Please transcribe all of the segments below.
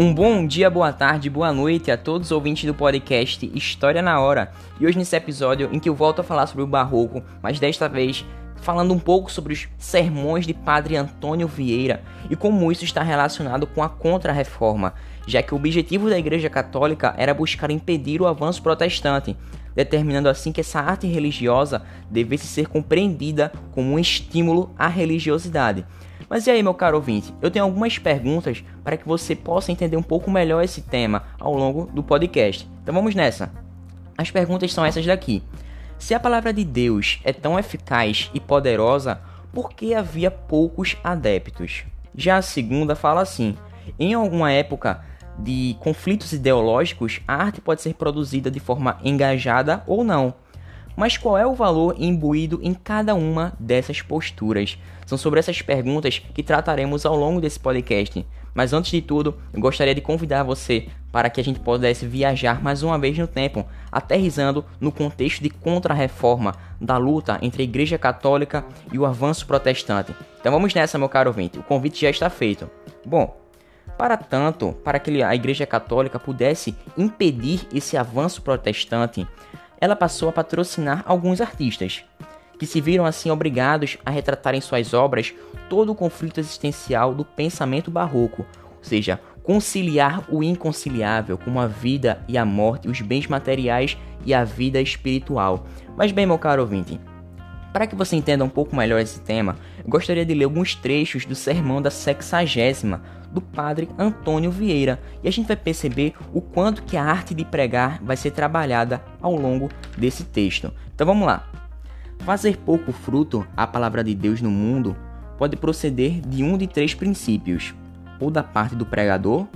Um bom dia, boa tarde, boa noite a todos os ouvintes do podcast História na Hora. E hoje nesse episódio em que eu volto a falar sobre o Barroco, mas desta vez falando um pouco sobre os sermões de Padre Antônio Vieira e como isso está relacionado com a Contra-Reforma, já que o objetivo da Igreja Católica era buscar impedir o avanço protestante, determinando assim que essa arte religiosa devesse ser compreendida como um estímulo à religiosidade. Mas e aí, meu caro ouvinte? Eu tenho algumas perguntas para que você possa entender um pouco melhor esse tema ao longo do podcast. Então vamos nessa. As perguntas são essas daqui. Se a palavra de Deus é tão eficaz e poderosa, por que havia poucos adeptos? Já a segunda fala assim: em alguma época de conflitos ideológicos, a arte pode ser produzida de forma engajada ou não. Mas qual é o valor imbuído em cada uma dessas posturas? São sobre essas perguntas que trataremos ao longo desse podcast. Mas antes de tudo, eu gostaria de convidar você para que a gente pudesse viajar mais uma vez no tempo, aterrizando no contexto de contra-reforma da luta entre a Igreja Católica e o avanço protestante. Então vamos nessa, meu caro ouvinte. O convite já está feito. Bom, para tanto, para que a Igreja Católica pudesse impedir esse avanço protestante, ela passou a patrocinar alguns artistas, que se viram assim obrigados a retratar em suas obras todo o conflito existencial do pensamento barroco, ou seja, conciliar o inconciliável como a vida e a morte, os bens materiais e a vida espiritual. Mas bem, meu caro ouvinte, para que você entenda um pouco melhor esse tema, eu gostaria de ler alguns trechos do sermão da sexagésima do padre Antônio Vieira e a gente vai perceber o quanto que a arte de pregar vai ser trabalhada ao longo desse texto. Então vamos lá. Fazer pouco fruto a palavra de Deus no mundo pode proceder de um de três princípios: ou da parte do pregador,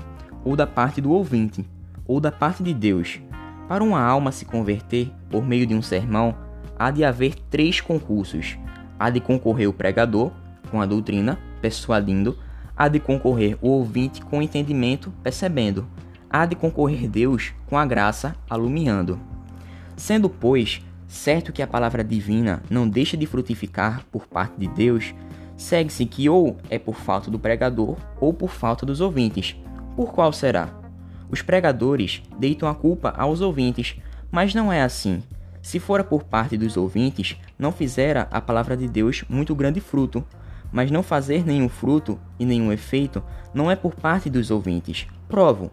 ou da parte do ouvinte, ou da parte de Deus. Para uma alma se converter por meio de um sermão, há de haver três concursos: há de concorrer o pregador, com a doutrina, persuadindo, há de concorrer o ouvinte com entendimento, percebendo, há de concorrer Deus com a graça, alumiando. Sendo, pois, certo que a palavra divina não deixa de frutificar por parte de Deus, segue-se que ou é por falta do pregador ou por falta dos ouvintes. Por qual será? Os pregadores deitam a culpa aos ouvintes, mas não é assim. Se fora por parte dos ouvintes, não fizera a palavra de Deus muito grande fruto, mas não fazer nenhum fruto e nenhum efeito não é por parte dos ouvintes. Provo.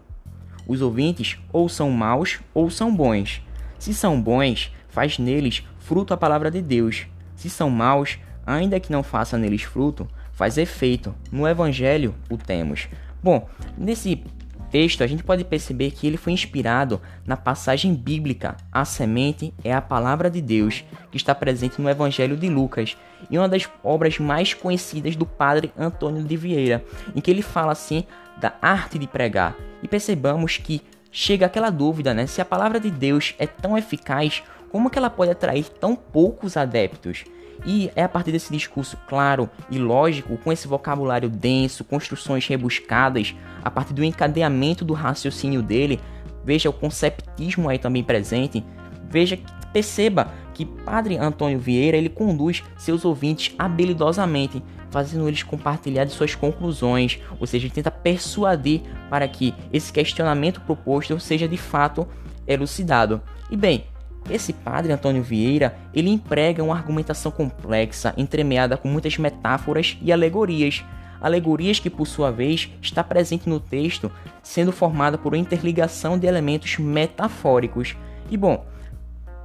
Os ouvintes ou são maus ou são bons. Se são bons, faz neles fruto a palavra de Deus. Se são maus, ainda que não faça neles fruto, faz efeito. No Evangelho o temos. Bom, nesse texto, a gente pode perceber que ele foi inspirado na passagem bíblica A semente é a palavra de Deus, que está presente no Evangelho de Lucas, e uma das obras mais conhecidas do padre Antônio de Vieira, em que ele fala assim da arte de pregar. E percebamos que chega aquela dúvida, né? Se a palavra de Deus é tão eficaz, como que ela pode atrair tão poucos adeptos? E é a partir desse discurso claro e lógico, com esse vocabulário denso, construções rebuscadas, a partir do encadeamento do raciocínio dele, veja o conceptismo aí também presente, veja, perceba que Padre Antônio Vieira ele conduz seus ouvintes habilidosamente, fazendo eles compartilhar de suas conclusões, ou seja, ele tenta persuadir para que esse questionamento proposto seja de fato elucidado. E bem, esse padre Antônio Vieira, ele emprega uma argumentação complexa, entremeada com muitas metáforas e alegorias. Alegorias que, por sua vez, está presente no texto, sendo formada por interligação de elementos metafóricos. E bom,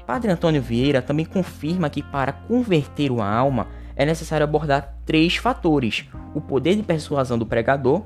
Padre Antônio Vieira também confirma que para converter uma alma é necessário abordar três fatores: o poder de persuasão do pregador,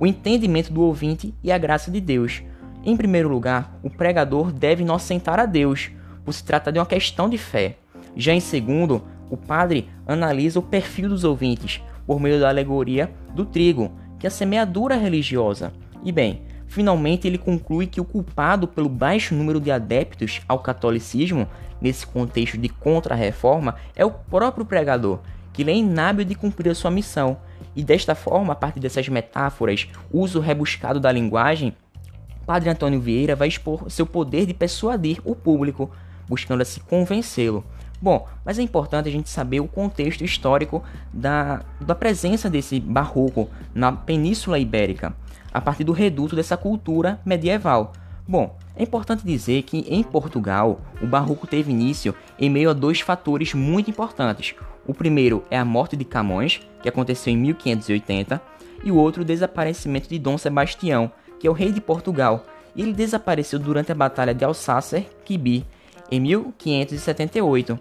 o entendimento do ouvinte e a graça de Deus. Em primeiro lugar, o pregador deve inocentar a Deus, por se tratar de uma questão de fé. Já em segundo, o padre analisa o perfil dos ouvintes por meio da alegoria do trigo, que é a semeadura religiosa. E bem, finalmente ele conclui que o culpado pelo baixo número de adeptos ao catolicismo, nesse contexto de contra-reforma, é o próprio pregador, que é inábil de cumprir a sua missão. E desta forma, a partir dessas metáforas, uso rebuscado da linguagem, Padre Antônio Vieira vai expor seu poder de persuadir o público buscando se convencê-lo. Bom, mas é importante a gente saber o contexto histórico da, da presença desse barroco na Península Ibérica, a partir do reduto dessa cultura medieval. Bom, é importante dizer que em Portugal o barroco teve início em meio a dois fatores muito importantes. O primeiro é a morte de Camões, que aconteceu em 1580, e o outro o desaparecimento de Dom Sebastião, que é o rei de Portugal, e ele desapareceu durante a Batalha de Alsácer-Quibi em 1578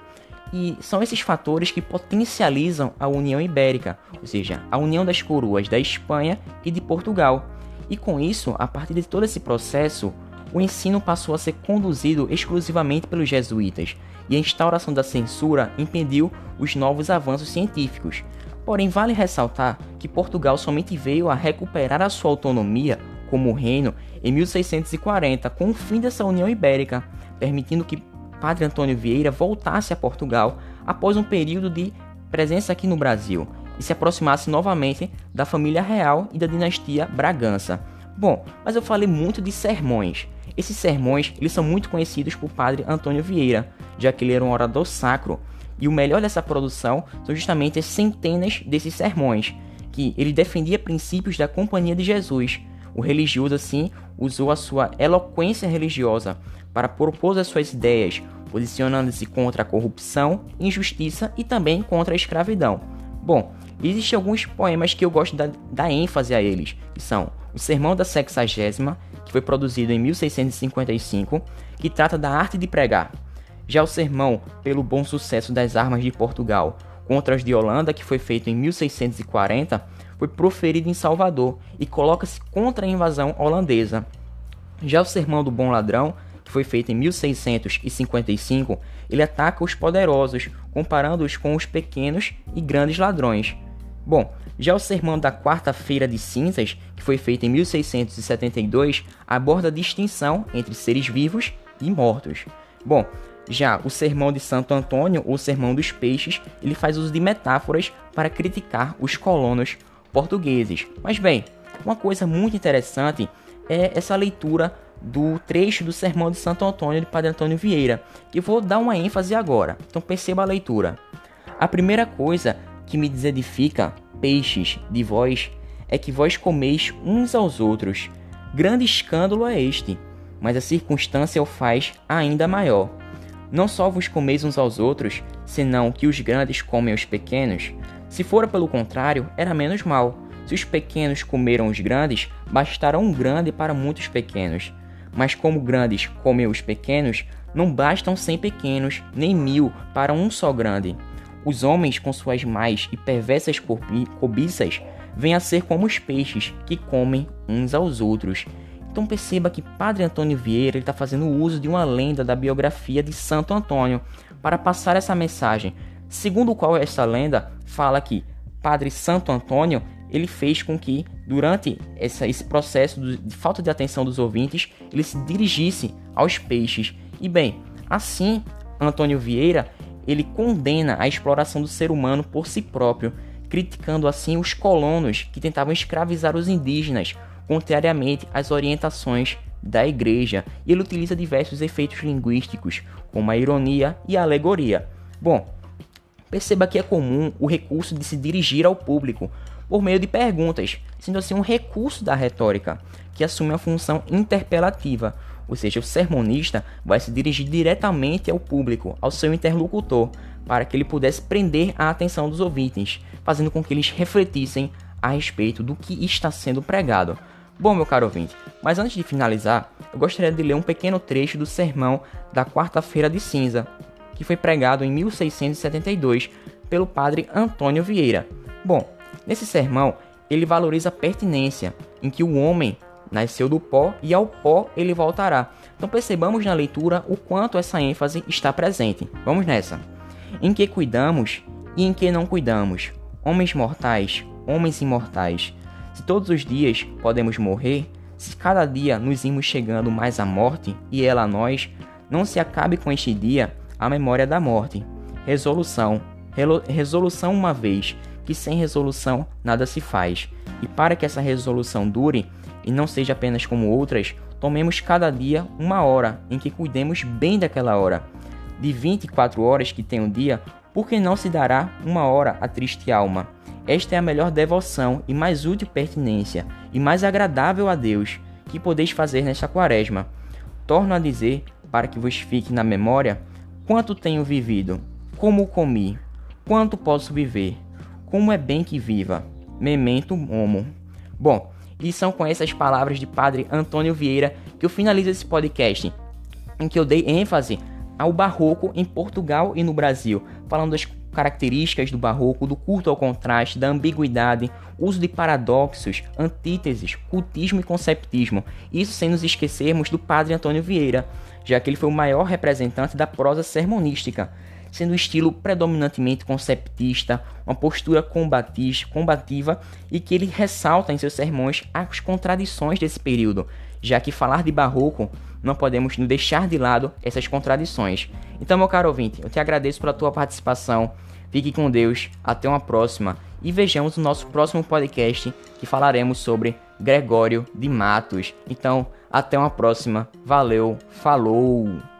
e são esses fatores que potencializam a União Ibérica, ou seja, a união das coroas da Espanha e de Portugal. E com isso, a partir de todo esse processo, o ensino passou a ser conduzido exclusivamente pelos jesuítas, e a instauração da censura impediu os novos avanços científicos. Porém, vale ressaltar que Portugal somente veio a recuperar a sua autonomia como reino em 1640, com o fim dessa União Ibérica, permitindo que Padre Antônio Vieira voltasse a Portugal após um período de presença aqui no Brasil e se aproximasse novamente da família real e da dinastia Bragança. Bom, mas eu falei muito de sermões. Esses sermões eles são muito conhecidos por Padre Antônio Vieira, já que ele era um orador sacro. E o melhor dessa produção são justamente as centenas desses sermões, que ele defendia princípios da Companhia de Jesus. O religioso, assim, usou a sua eloquência religiosa para propor as suas ideias, posicionando-se contra a corrupção, injustiça e também contra a escravidão. Bom, existem alguns poemas que eu gosto da, da ênfase a eles, que são o Sermão da Sexagésima, que foi produzido em 1655, que trata da arte de pregar. Já o Sermão pelo Bom Sucesso das Armas de Portugal contra as de Holanda, que foi feito em 1640, foi proferido em Salvador e coloca-se contra a invasão holandesa. Já o Sermão do Bom Ladrão que foi feito em 1655, ele ataca os poderosos, comparando-os com os pequenos e grandes ladrões. Bom, já o sermão da Quarta-feira de Cinzas, que foi feito em 1672, aborda a distinção entre seres vivos e mortos. Bom, já o sermão de Santo Antônio, ou sermão dos peixes, ele faz uso de metáforas para criticar os colonos portugueses. Mas bem, uma coisa muito interessante é essa leitura do trecho do Sermão de Santo Antônio de Padre Antônio Vieira, que vou dar uma ênfase agora. Então perceba a leitura. A primeira coisa que me desedifica, peixes, de vós, é que vós comeis uns aos outros. Grande escândalo é este, mas a circunstância o faz ainda maior. Não só vos comeis uns aos outros, senão que os grandes comem os pequenos. Se fora pelo contrário, era menos mal. Se os pequenos comeram os grandes, bastará um grande para muitos pequenos. Mas como grandes comem os pequenos, não bastam cem pequenos, nem mil para um só grande. Os homens, com suas mais e perversas cobiças, vêm a ser como os peixes, que comem uns aos outros. Então perceba que Padre Antônio Vieira está fazendo uso de uma lenda da biografia de Santo Antônio para passar essa mensagem, segundo qual essa lenda fala que Padre Santo Antônio ele fez com que, durante essa, esse processo de falta de atenção dos ouvintes, ele se dirigisse aos peixes. E bem, assim, Antônio Vieira ele condena a exploração do ser humano por si próprio, criticando assim os colonos que tentavam escravizar os indígenas, contrariamente às orientações da igreja. E ele utiliza diversos efeitos linguísticos, como a ironia e a alegoria. Bom, perceba que é comum o recurso de se dirigir ao público, por meio de perguntas, sendo assim um recurso da retórica, que assume a função interpelativa, ou seja, o sermonista vai se dirigir diretamente ao público, ao seu interlocutor, para que ele pudesse prender a atenção dos ouvintes, fazendo com que eles refletissem a respeito do que está sendo pregado. Bom, meu caro ouvinte, mas antes de finalizar, eu gostaria de ler um pequeno trecho do sermão da Quarta-feira de Cinza, que foi pregado em 1672 pelo padre Antônio Vieira. Bom, Nesse sermão, ele valoriza a pertinência, em que o homem nasceu do pó e ao pó ele voltará. Então percebamos na leitura o quanto essa ênfase está presente. Vamos nessa. Em que cuidamos e em que não cuidamos? Homens mortais, homens imortais. Se todos os dias podemos morrer, se cada dia nos imos chegando mais à morte e ela a nós, não se acabe com este dia a memória da morte. Resolução. resolução uma vez que sem resolução nada se faz. E para que essa resolução dure e não seja apenas como outras, tomemos cada dia uma hora em que cuidemos bem daquela hora. de 24 horas que tem um dia, por que não se dará uma hora à triste alma? Esta é a melhor devoção e mais útil pertinência, e mais agradável a Deus, que podeis fazer nesta quaresma. Torno a dizer, para que vos fique na memória, quanto tenho vivido, como comi, quanto posso viver, como é bem que viva. Memento homo. Bom, e são com essas palavras de Padre Antônio Vieira que eu finalizo esse podcast, em que eu dei ênfase ao barroco em Portugal e no Brasil, falando das características do barroco, do culto ao contraste, da ambiguidade, uso de paradoxos, antíteses, cultismo e conceptismo. Isso sem nos esquecermos do padre Antônio Vieira, já que ele foi o maior representante da prosa sermonística, sendo o estilo predominantemente conceptista, uma postura combativa e que ele ressalta em seus sermões as contradições desse período, já que falar de barroco não podemos deixar de lado essas contradições. Então, meu caro ouvinte, eu te agradeço pela tua participação. Fique com Deus, até uma próxima e vejamos o nosso próximo podcast que falaremos sobre Gregório de Matos. Então, até uma próxima. Valeu, falou!